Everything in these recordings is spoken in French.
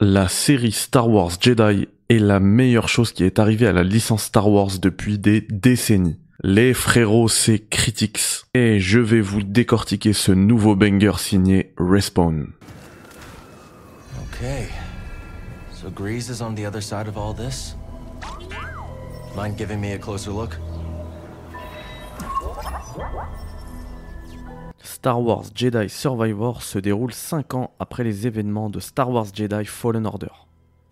La série Star Wars Jedi est la meilleure chose qui est arrivée à la licence Star Wars depuis des décennies. Les frérots, c'est Critics. Et je vais vous décortiquer ce nouveau banger signé Respawn. Okay. So Grease is on the other side of all this? Mind giving me a closer look? Star Wars Jedi Survivor se déroule 5 ans après les événements de Star Wars Jedi Fallen Order.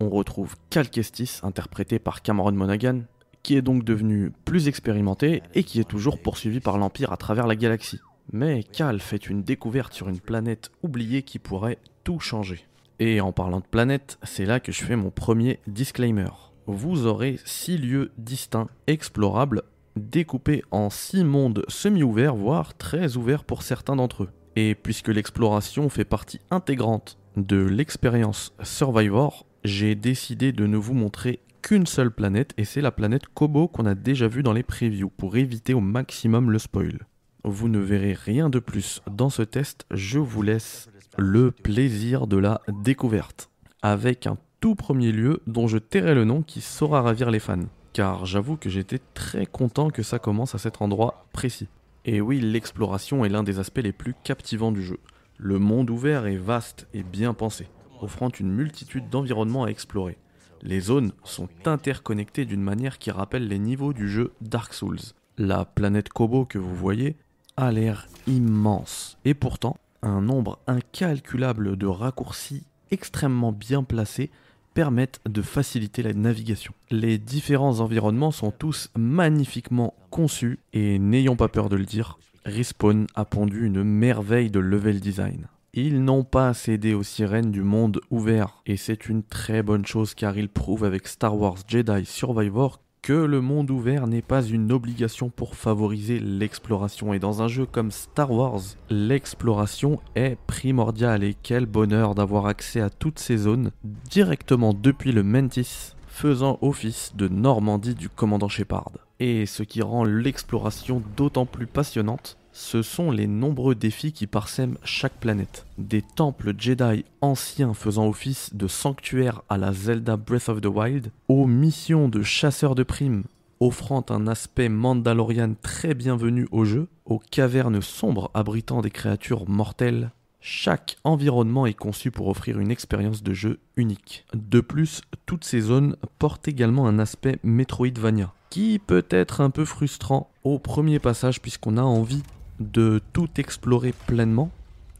On retrouve Cal Kestis, interprété par Cameron Monaghan, qui est donc devenu plus expérimenté et qui est toujours poursuivi par l'Empire à travers la galaxie. Mais Cal fait une découverte sur une planète oubliée qui pourrait tout changer. Et en parlant de planète, c'est là que je fais mon premier disclaimer. Vous aurez 6 lieux distincts explorables découpés en 6 mondes semi-ouverts, voire très ouverts pour certains d'entre eux. Et puisque l'exploration fait partie intégrante de l'expérience Survivor, j'ai décidé de ne vous montrer qu'une seule planète, et c'est la planète Kobo qu'on a déjà vue dans les previews, pour éviter au maximum le spoil. Vous ne verrez rien de plus dans ce test, je vous laisse le plaisir de la découverte. Avec un tout premier lieu dont je tairai le nom qui saura ravir les fans. Car j'avoue que j'étais très content que ça commence à cet endroit précis. Et oui, l'exploration est l'un des aspects les plus captivants du jeu. Le monde ouvert est vaste et bien pensé, offrant une multitude d'environnements à explorer. Les zones sont interconnectées d'une manière qui rappelle les niveaux du jeu Dark Souls. La planète Kobo que vous voyez a l'air immense, et pourtant, un nombre incalculable de raccourcis extrêmement bien placés permettent de faciliter la navigation. Les différents environnements sont tous magnifiquement conçus et n'ayons pas peur de le dire, Respawn a pondu une merveille de level design. Ils n'ont pas cédé aux sirènes du monde ouvert et c'est une très bonne chose car ils prouvent avec Star Wars Jedi Survivor que le monde ouvert n'est pas une obligation pour favoriser l'exploration. Et dans un jeu comme Star Wars, l'exploration est primordiale. Et quel bonheur d'avoir accès à toutes ces zones directement depuis le Mantis, faisant office de Normandie du commandant Shepard. Et ce qui rend l'exploration d'autant plus passionnante, ce sont les nombreux défis qui parsèment chaque planète. Des temples Jedi anciens faisant office de sanctuaire à la Zelda Breath of the Wild, aux missions de chasseurs de primes offrant un aspect mandalorian très bienvenu au jeu, aux cavernes sombres abritant des créatures mortelles. Chaque environnement est conçu pour offrir une expérience de jeu unique. De plus, toutes ces zones portent également un aspect Metroidvania, qui peut être un peu frustrant au premier passage puisqu'on a envie de tout explorer pleinement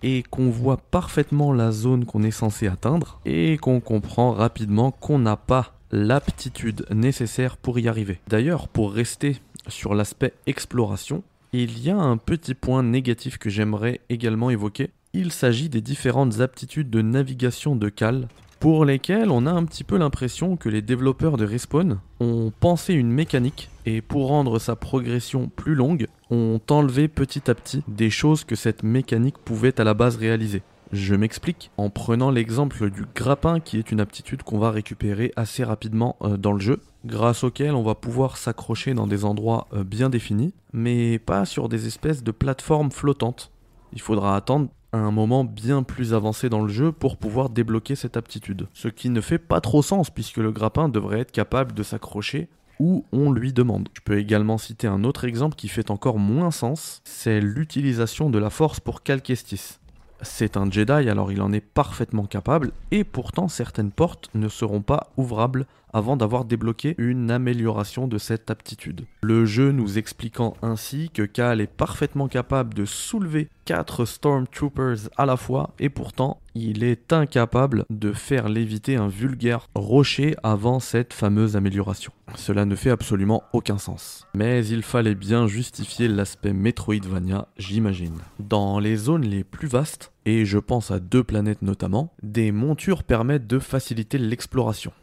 et qu'on voit parfaitement la zone qu'on est censé atteindre et qu'on comprend rapidement qu'on n'a pas l'aptitude nécessaire pour y arriver. D'ailleurs, pour rester sur l'aspect exploration, il y a un petit point négatif que j'aimerais également évoquer. Il s'agit des différentes aptitudes de navigation de Cal pour lesquelles on a un petit peu l'impression que les développeurs de Respawn ont pensé une mécanique et pour rendre sa progression plus longue, ont enlevé petit à petit des choses que cette mécanique pouvait à la base réaliser. Je m'explique en prenant l'exemple du grappin qui est une aptitude qu'on va récupérer assez rapidement euh, dans le jeu, grâce auquel on va pouvoir s'accrocher dans des endroits euh, bien définis, mais pas sur des espèces de plateformes flottantes. Il faudra attendre un moment bien plus avancé dans le jeu pour pouvoir débloquer cette aptitude. Ce qui ne fait pas trop sens puisque le grappin devrait être capable de s'accrocher où on lui demande. Je peux également citer un autre exemple qui fait encore moins sens, c'est l'utilisation de la force pour Cal Kestis. C'est un Jedi, alors il en est parfaitement capable, et pourtant certaines portes ne seront pas ouvrables avant d'avoir débloqué une amélioration de cette aptitude. Le jeu nous expliquant ainsi que Cal est parfaitement capable de soulever 4 Stormtroopers à la fois, et pourtant il est incapable de faire léviter un vulgaire rocher avant cette fameuse amélioration. Cela ne fait absolument aucun sens. Mais il fallait bien justifier l'aspect Metroidvania, j'imagine. Dans les zones les plus vastes, et je pense à deux planètes notamment, des montures permettent de faciliter l'exploration.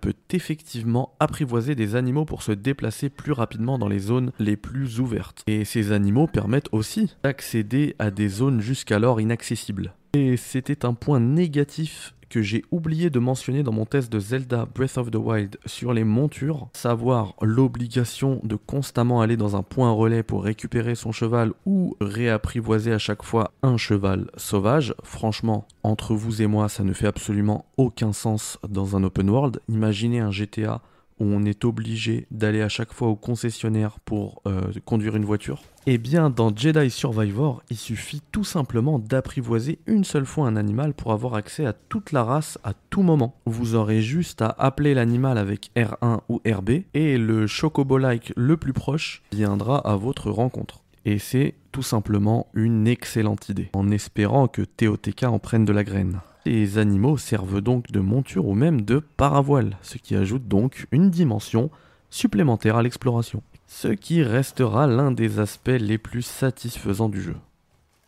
Peut effectivement apprivoiser des animaux pour se déplacer plus rapidement dans les zones les plus ouvertes. Et ces animaux permettent aussi d'accéder à des zones jusqu'alors inaccessibles. Et c'était un point négatif que j'ai oublié de mentionner dans mon test de Zelda Breath of the Wild sur les montures, savoir l'obligation de constamment aller dans un point relais pour récupérer son cheval ou réapprivoiser à chaque fois un cheval sauvage. Franchement, entre vous et moi, ça ne fait absolument aucun sens dans un open world. Imaginez un GTA on est obligé d'aller à chaque fois au concessionnaire pour euh, conduire une voiture Eh bien, dans Jedi Survivor, il suffit tout simplement d'apprivoiser une seule fois un animal pour avoir accès à toute la race à tout moment. Vous aurez juste à appeler l'animal avec R1 ou RB et le chocobo-like le plus proche viendra à votre rencontre. Et c'est tout simplement une excellente idée, en espérant que TOTK en prenne de la graine. Les animaux servent donc de monture ou même de paravoile, ce qui ajoute donc une dimension supplémentaire à l'exploration. Ce qui restera l'un des aspects les plus satisfaisants du jeu.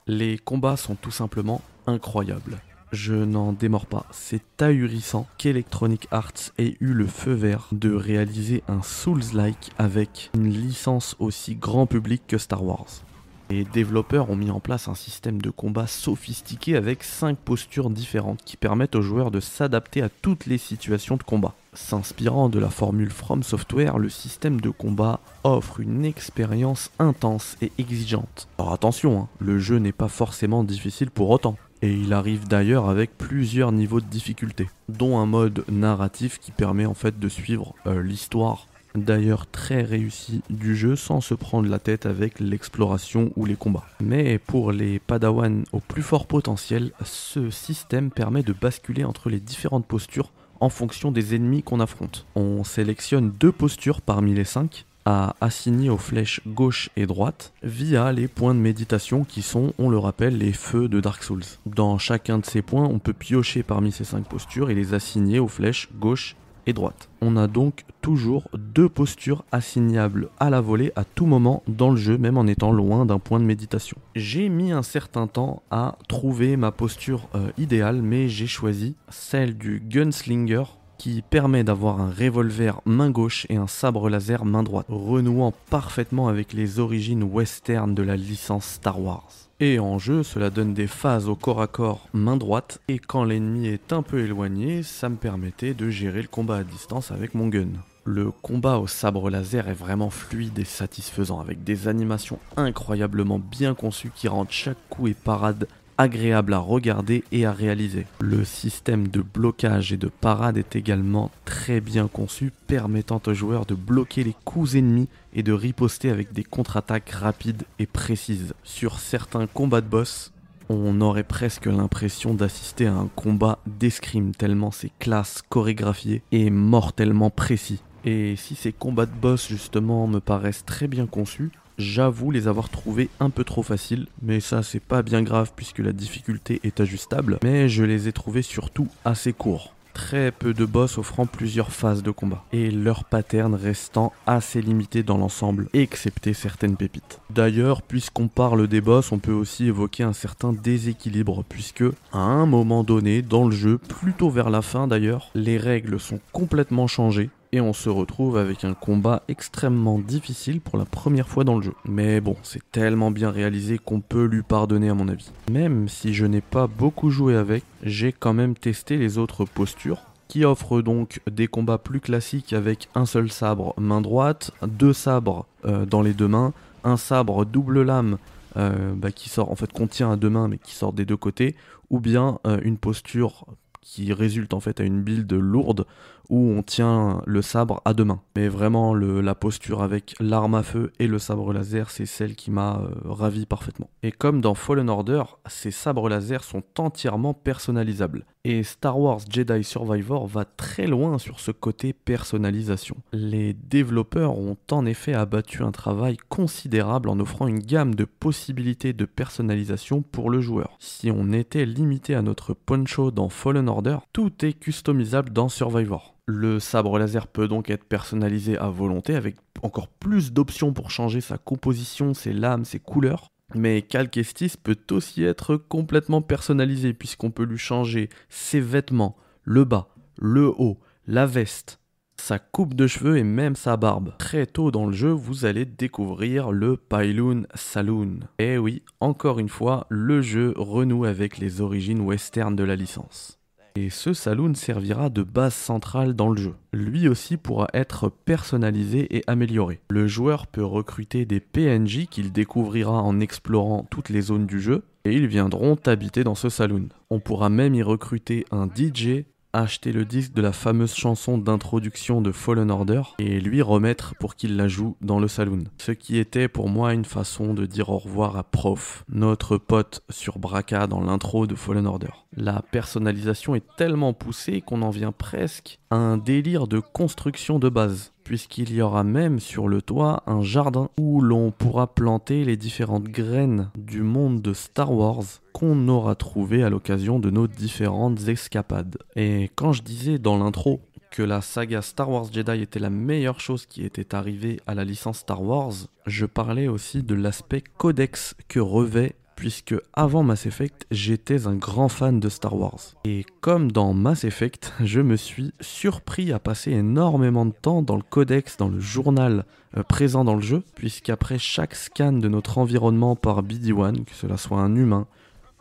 Les combats sont tout simplement incroyables. Je n'en démords pas, c'est ahurissant qu'Electronic Arts ait eu le feu vert de réaliser un Souls-like avec une licence aussi grand public que Star Wars. Les développeurs ont mis en place un système de combat sophistiqué avec 5 postures différentes qui permettent aux joueurs de s'adapter à toutes les situations de combat. S'inspirant de la formule From Software, le système de combat offre une expérience intense et exigeante. Alors attention, hein, le jeu n'est pas forcément difficile pour autant. Et il arrive d'ailleurs avec plusieurs niveaux de difficulté, dont un mode narratif qui permet en fait de suivre euh, l'histoire d'ailleurs très réussi du jeu sans se prendre la tête avec l'exploration ou les combats. Mais pour les Padawan au plus fort potentiel, ce système permet de basculer entre les différentes postures en fonction des ennemis qu'on affronte. On sélectionne deux postures parmi les cinq à assigner aux flèches gauche et droite via les points de méditation qui sont, on le rappelle, les feux de Dark Souls. Dans chacun de ces points, on peut piocher parmi ces cinq postures et les assigner aux flèches gauche droite. On a donc toujours deux postures assignables à la volée à tout moment dans le jeu, même en étant loin d'un point de méditation. J'ai mis un certain temps à trouver ma posture euh, idéale, mais j'ai choisi celle du gunslinger qui permet d'avoir un revolver main gauche et un sabre laser main droite, renouant parfaitement avec les origines western de la licence Star Wars. Et en jeu, cela donne des phases au corps à corps main droite, et quand l'ennemi est un peu éloigné, ça me permettait de gérer le combat à distance avec mon gun. Le combat au sabre laser est vraiment fluide et satisfaisant, avec des animations incroyablement bien conçues qui rendent chaque coup et parade agréable à regarder et à réaliser. Le système de blocage et de parade est également très bien conçu, permettant aux joueurs de bloquer les coups ennemis et de riposter avec des contre-attaques rapides et précises. Sur certains combats de boss, on aurait presque l'impression d'assister à un combat d'escrime tellement c'est classe chorégraphié et mortellement précis. Et si ces combats de boss justement me paraissent très bien conçus, J'avoue les avoir trouvés un peu trop faciles, mais ça c'est pas bien grave puisque la difficulté est ajustable, mais je les ai trouvés surtout assez courts. Très peu de boss offrant plusieurs phases de combat, et leur pattern restant assez limité dans l'ensemble, excepté certaines pépites. D'ailleurs, puisqu'on parle des boss, on peut aussi évoquer un certain déséquilibre, puisque à un moment donné, dans le jeu, plutôt vers la fin d'ailleurs, les règles sont complètement changées, et on se retrouve avec un combat extrêmement difficile pour la première fois dans le jeu. Mais bon, c'est tellement bien réalisé qu'on peut lui pardonner à mon avis. Même si je n'ai pas beaucoup joué avec, j'ai quand même testé les autres postures qui offrent donc des combats plus classiques avec un seul sabre main droite, deux sabres euh, dans les deux mains, un sabre double lame euh, bah, qui sort en fait contient à deux mains mais qui sort des deux côtés, ou bien euh, une posture qui résulte en fait à une build lourde où on tient le sabre à deux mains. Mais vraiment, la posture avec l'arme à feu et le sabre laser, c'est celle qui m'a euh, ravi parfaitement. Et comme dans Fallen Order, ces sabres laser sont entièrement personnalisables. Et Star Wars Jedi Survivor va très loin sur ce côté personnalisation. Les développeurs ont en effet abattu un travail considérable en offrant une gamme de possibilités de personnalisation pour le joueur. Si on était limité à notre poncho dans Fallen Order, tout est customisable dans Survivor. Le sabre laser peut donc être personnalisé à volonté avec encore plus d'options pour changer sa composition, ses lames, ses couleurs. Mais Cal Kestis peut aussi être complètement personnalisé puisqu'on peut lui changer ses vêtements, le bas, le haut, la veste, sa coupe de cheveux et même sa barbe. Très tôt dans le jeu, vous allez découvrir le Pyloon Saloon. Et oui, encore une fois, le jeu renoue avec les origines western de la licence. Et ce saloon servira de base centrale dans le jeu. Lui aussi pourra être personnalisé et amélioré. Le joueur peut recruter des PNJ qu'il découvrira en explorant toutes les zones du jeu, et ils viendront habiter dans ce saloon. On pourra même y recruter un DJ, acheter le disque de la fameuse chanson d'introduction de Fallen Order et lui remettre pour qu'il la joue dans le saloon. Ce qui était pour moi une façon de dire au revoir à Prof, notre pote sur Braca dans l'intro de Fallen Order. La personnalisation est tellement poussée qu'on en vient presque à un délire de construction de base puisqu'il y aura même sur le toit un jardin où l'on pourra planter les différentes graines du monde de Star Wars qu'on aura trouvé à l'occasion de nos différentes escapades. Et quand je disais dans l'intro que la saga Star Wars Jedi était la meilleure chose qui était arrivée à la licence Star Wars, je parlais aussi de l'aspect codex que revêt puisque avant Mass Effect, j'étais un grand fan de Star Wars. Et comme dans Mass Effect, je me suis surpris à passer énormément de temps dans le codex, dans le journal euh, présent dans le jeu, puisqu'après chaque scan de notre environnement par BD-1, que cela soit un humain,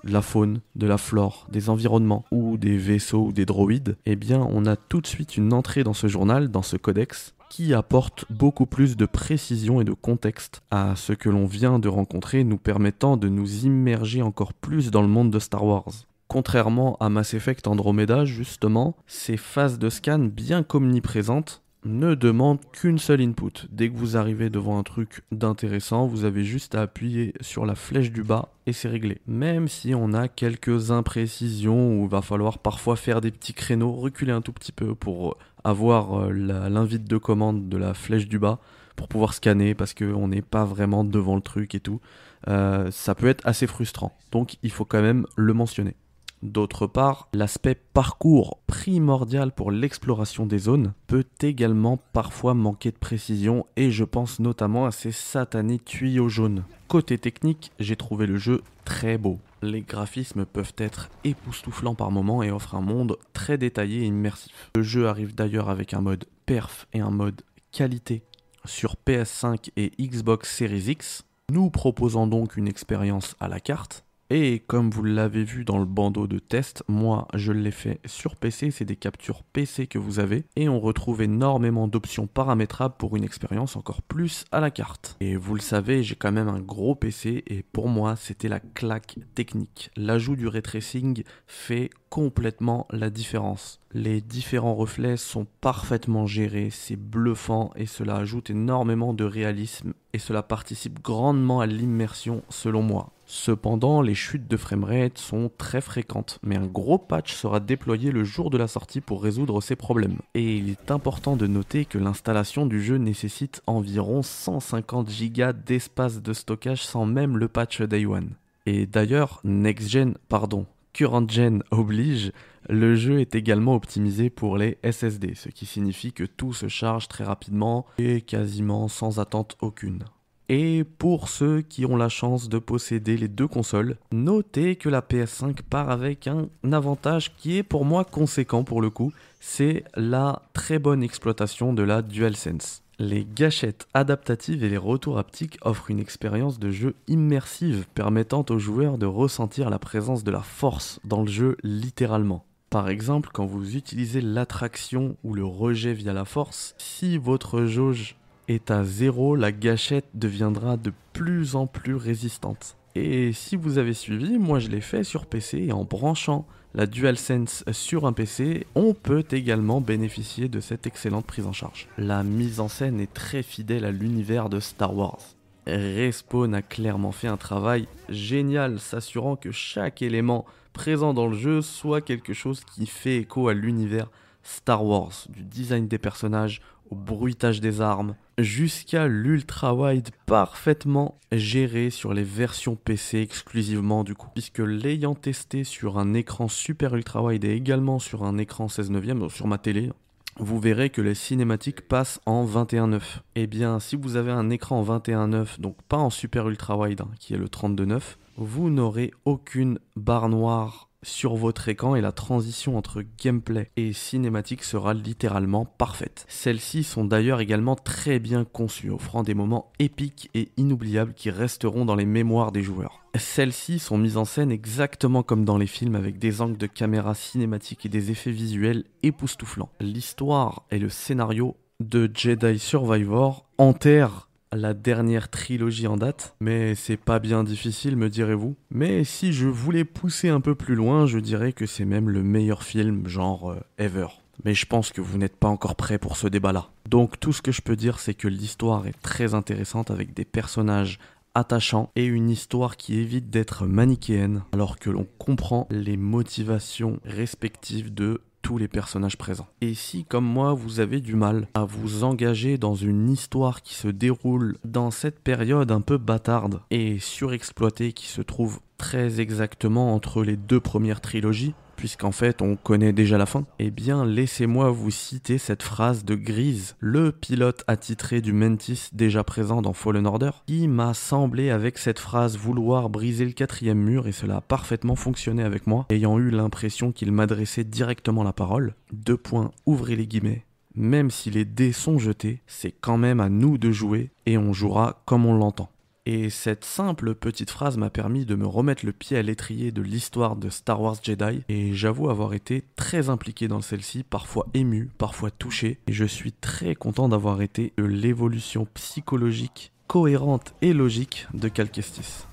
de la faune, de la flore, des environnements ou des vaisseaux ou des droïdes, eh bien on a tout de suite une entrée dans ce journal, dans ce codex, qui apporte beaucoup plus de précision et de contexte à ce que l'on vient de rencontrer, nous permettant de nous immerger encore plus dans le monde de Star Wars. Contrairement à Mass Effect Andromeda, justement, ces phases de scan bien qu'omniprésentes ne demandent qu'une seule input. Dès que vous arrivez devant un truc d'intéressant, vous avez juste à appuyer sur la flèche du bas et c'est réglé. Même si on a quelques imprécisions où il va falloir parfois faire des petits créneaux, reculer un tout petit peu pour avoir euh, l'invite de commande de la flèche du bas pour pouvoir scanner parce qu'on n'est pas vraiment devant le truc et tout. Euh, ça peut être assez frustrant. Donc il faut quand même le mentionner. D'autre part, l'aspect parcours primordial pour l'exploration des zones peut également parfois manquer de précision et je pense notamment à ces satanés tuyaux jaunes. Côté technique, j'ai trouvé le jeu très beau. Les graphismes peuvent être époustouflants par moments et offrent un monde très détaillé et immersif. Le jeu arrive d'ailleurs avec un mode perf et un mode qualité sur PS5 et Xbox Series X, nous proposant donc une expérience à la carte et comme vous l'avez vu dans le bandeau de test, moi je l'ai fait sur PC, c'est des captures PC que vous avez, et on retrouve énormément d'options paramétrables pour une expérience encore plus à la carte. Et vous le savez, j'ai quand même un gros PC, et pour moi c'était la claque technique. L'ajout du ray tracing fait complètement la différence. Les différents reflets sont parfaitement gérés, c'est bluffant et cela ajoute énormément de réalisme et cela participe grandement à l'immersion selon moi. Cependant, les chutes de framerate sont très fréquentes, mais un gros patch sera déployé le jour de la sortie pour résoudre ces problèmes. Et il est important de noter que l'installation du jeu nécessite environ 150 Go d'espace de stockage sans même le patch Day One. Et d'ailleurs, Next Gen, pardon, Current Gen oblige, le jeu est également optimisé pour les SSD, ce qui signifie que tout se charge très rapidement et quasiment sans attente aucune. Et pour ceux qui ont la chance de posséder les deux consoles, notez que la PS5 part avec un avantage qui est pour moi conséquent pour le coup, c'est la très bonne exploitation de la DualSense. Les gâchettes adaptatives et les retours haptiques offrent une expérience de jeu immersive permettant aux joueurs de ressentir la présence de la force dans le jeu littéralement. Par exemple, quand vous utilisez l'attraction ou le rejet via la force, si votre jauge est à zéro, la gâchette deviendra de plus en plus résistante. Et si vous avez suivi, moi je l'ai fait sur PC et en branchant la DualSense sur un PC, on peut également bénéficier de cette excellente prise en charge. La mise en scène est très fidèle à l'univers de Star Wars. Respawn a clairement fait un travail génial, s'assurant que chaque élément présent dans le jeu soit quelque chose qui fait écho à l'univers Star Wars, du design des personnages au bruitage des armes, jusqu'à l'ultra-wide parfaitement géré sur les versions PC exclusivement du coup. Puisque l'ayant testé sur un écran super ultra-wide et également sur un écran 16 neuvième, sur ma télé, vous verrez que les cinématiques passent en 21.9. Eh bien, si vous avez un écran en 21.9, donc pas en super ultra wide, hein, qui est le 32.9, vous n'aurez aucune barre noire sur votre écran et la transition entre gameplay et cinématique sera littéralement parfaite. Celles-ci sont d'ailleurs également très bien conçues, offrant des moments épiques et inoubliables qui resteront dans les mémoires des joueurs. Celles-ci sont mises en scène exactement comme dans les films avec des angles de caméra cinématiques et des effets visuels époustouflants. L'histoire et le scénario de Jedi Survivor enterrent la dernière trilogie en date, mais c'est pas bien difficile, me direz-vous. Mais si je voulais pousser un peu plus loin, je dirais que c'est même le meilleur film genre euh, ever. Mais je pense que vous n'êtes pas encore prêt pour ce débat-là. Donc tout ce que je peux dire, c'est que l'histoire est très intéressante avec des personnages attachants et une histoire qui évite d'être manichéenne, alors que l'on comprend les motivations respectives de les personnages présents. Et si, comme moi, vous avez du mal à vous engager dans une histoire qui se déroule dans cette période un peu bâtarde et surexploitée qui se trouve très exactement entre les deux premières trilogies, puisqu'en fait on connaît déjà la fin, eh bien laissez-moi vous citer cette phrase de Grise, le pilote attitré du Mentis déjà présent dans Fallen Order, qui m'a semblé avec cette phrase vouloir briser le quatrième mur et cela a parfaitement fonctionné avec moi, ayant eu l'impression qu'il m'adressait directement la parole. Deux points, ouvrez les guillemets. Même si les dés sont jetés, c'est quand même à nous de jouer et on jouera comme on l'entend. Et cette simple petite phrase m'a permis de me remettre le pied à l'étrier de l'histoire de Star Wars Jedi, et j'avoue avoir été très impliqué dans celle-ci, parfois ému, parfois touché, et je suis très content d'avoir été de l'évolution psychologique cohérente et logique de Cal Kestis.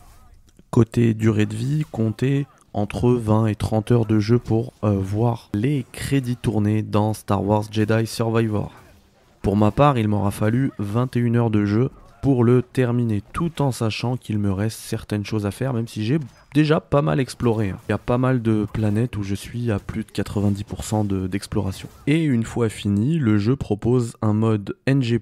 Côté durée de vie, comptez entre 20 et 30 heures de jeu pour euh, voir les crédits tournés dans Star Wars Jedi Survivor. Pour ma part, il m'aura fallu 21 heures de jeu pour le terminer, tout en sachant qu'il me reste certaines choses à faire, même si j'ai déjà pas mal exploré. Il y a pas mal de planètes où je suis à plus de 90% d'exploration. et une fois fini, le jeu propose un mode NG+,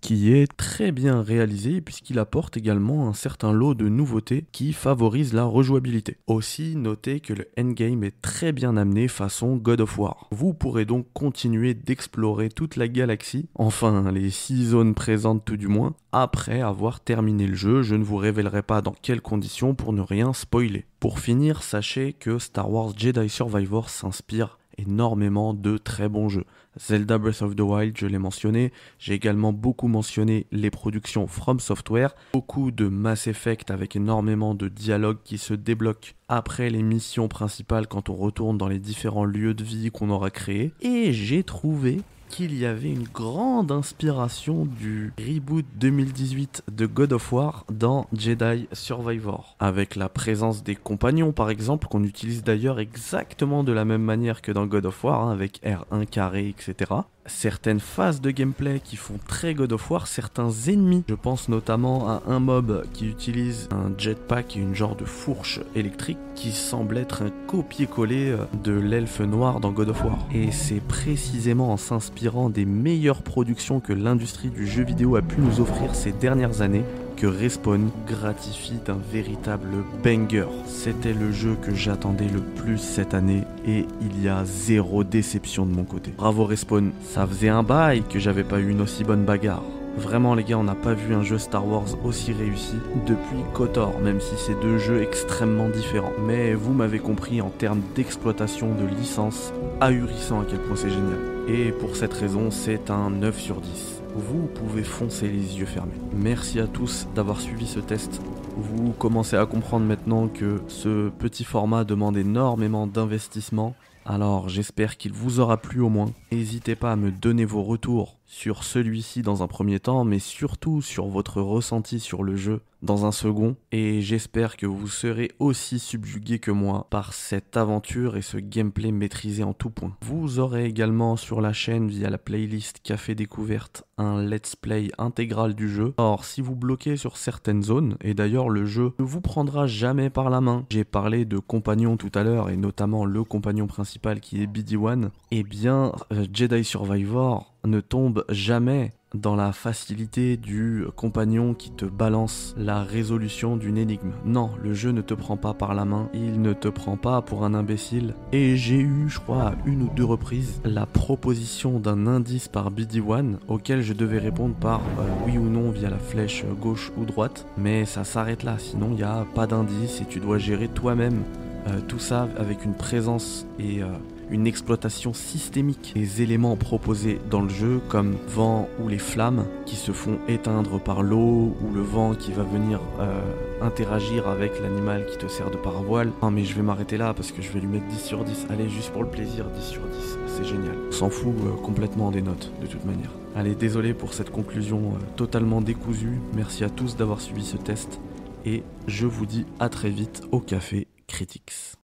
qui est très bien réalisé puisqu'il apporte également un certain lot de nouveautés qui favorisent la rejouabilité. Aussi, notez que le endgame est très bien amené façon God of War. Vous pourrez donc continuer d'explorer toute la galaxie, enfin les 6 zones présentes tout du moins, après avoir terminé le jeu. Je ne vous révélerai pas dans quelles conditions pour ne rien spoiler. Pour finir, sachez que Star Wars Jedi Survivor s'inspire énormément de très bons jeux. Zelda Breath of the Wild, je l'ai mentionné. J'ai également beaucoup mentionné les productions From Software. Beaucoup de Mass Effect avec énormément de dialogues qui se débloquent après les missions principales quand on retourne dans les différents lieux de vie qu'on aura créés. Et j'ai trouvé qu'il y avait une grande inspiration du reboot 2018 de God of War dans Jedi Survivor, avec la présence des compagnons par exemple, qu'on utilise d'ailleurs exactement de la même manière que dans God of War, hein, avec R1 carré, etc certaines phases de gameplay qui font très God of War, certains ennemis. Je pense notamment à un mob qui utilise un jetpack et une genre de fourche électrique qui semble être un copier-coller euh, de l'elfe noir dans God of War. Et c'est précisément en s'inspirant des meilleures productions que l'industrie du jeu vidéo a pu nous offrir ces dernières années que Respawn gratifie d'un véritable banger. C'était le jeu que j'attendais le plus cette année et il y a zéro déception de mon côté. Bravo Respawn, ça faisait un bail que j'avais pas eu une aussi bonne bagarre. Vraiment les gars, on n'a pas vu un jeu Star Wars aussi réussi depuis KOTOR, même si c'est deux jeux extrêmement différents. Mais vous m'avez compris en termes d'exploitation de licence, ahurissant à quel point c'est génial. Et pour cette raison, c'est un 9 sur 10 vous pouvez foncer les yeux fermés. Merci à tous d'avoir suivi ce test. Vous commencez à comprendre maintenant que ce petit format demande énormément d'investissement. Alors j'espère qu'il vous aura plu au moins. N'hésitez pas à me donner vos retours sur celui-ci dans un premier temps, mais surtout sur votre ressenti sur le jeu dans un second, et j'espère que vous serez aussi subjugué que moi par cette aventure et ce gameplay maîtrisé en tout point. Vous aurez également sur la chaîne via la playlist Café Découverte un let's play intégral du jeu. Or, si vous bloquez sur certaines zones, et d'ailleurs le jeu ne vous prendra jamais par la main, j'ai parlé de compagnons tout à l'heure, et notamment le compagnon principal qui est BD1, et eh bien euh, Jedi Survivor ne tombe jamais dans la facilité du compagnon qui te balance la résolution d'une énigme. Non, le jeu ne te prend pas par la main, il ne te prend pas pour un imbécile. Et j'ai eu, je crois, à une ou deux reprises, la proposition d'un indice par BD1 auquel je devais répondre par euh, oui ou non via la flèche gauche ou droite. Mais ça s'arrête là, sinon il n'y a pas d'indice et tu dois gérer toi-même Euh, tout ça avec une présence et euh, une exploitation systémique des éléments proposés dans le jeu, comme vent ou les flammes qui se font éteindre par l'eau, ou le vent qui va venir euh, interagir avec l'animal qui te sert de paravoile. Ah mais je vais m'arrêter là parce que je vais lui mettre 10 sur 10. Allez, juste pour le plaisir, 10 sur 10. C'est génial. On s'en fout complètement des notes, de toute manière. Allez, désolé pour cette conclusion totalement décousue. Merci à tous d'avoir suivi ce test. Et je vous dis à très vite au café Critics.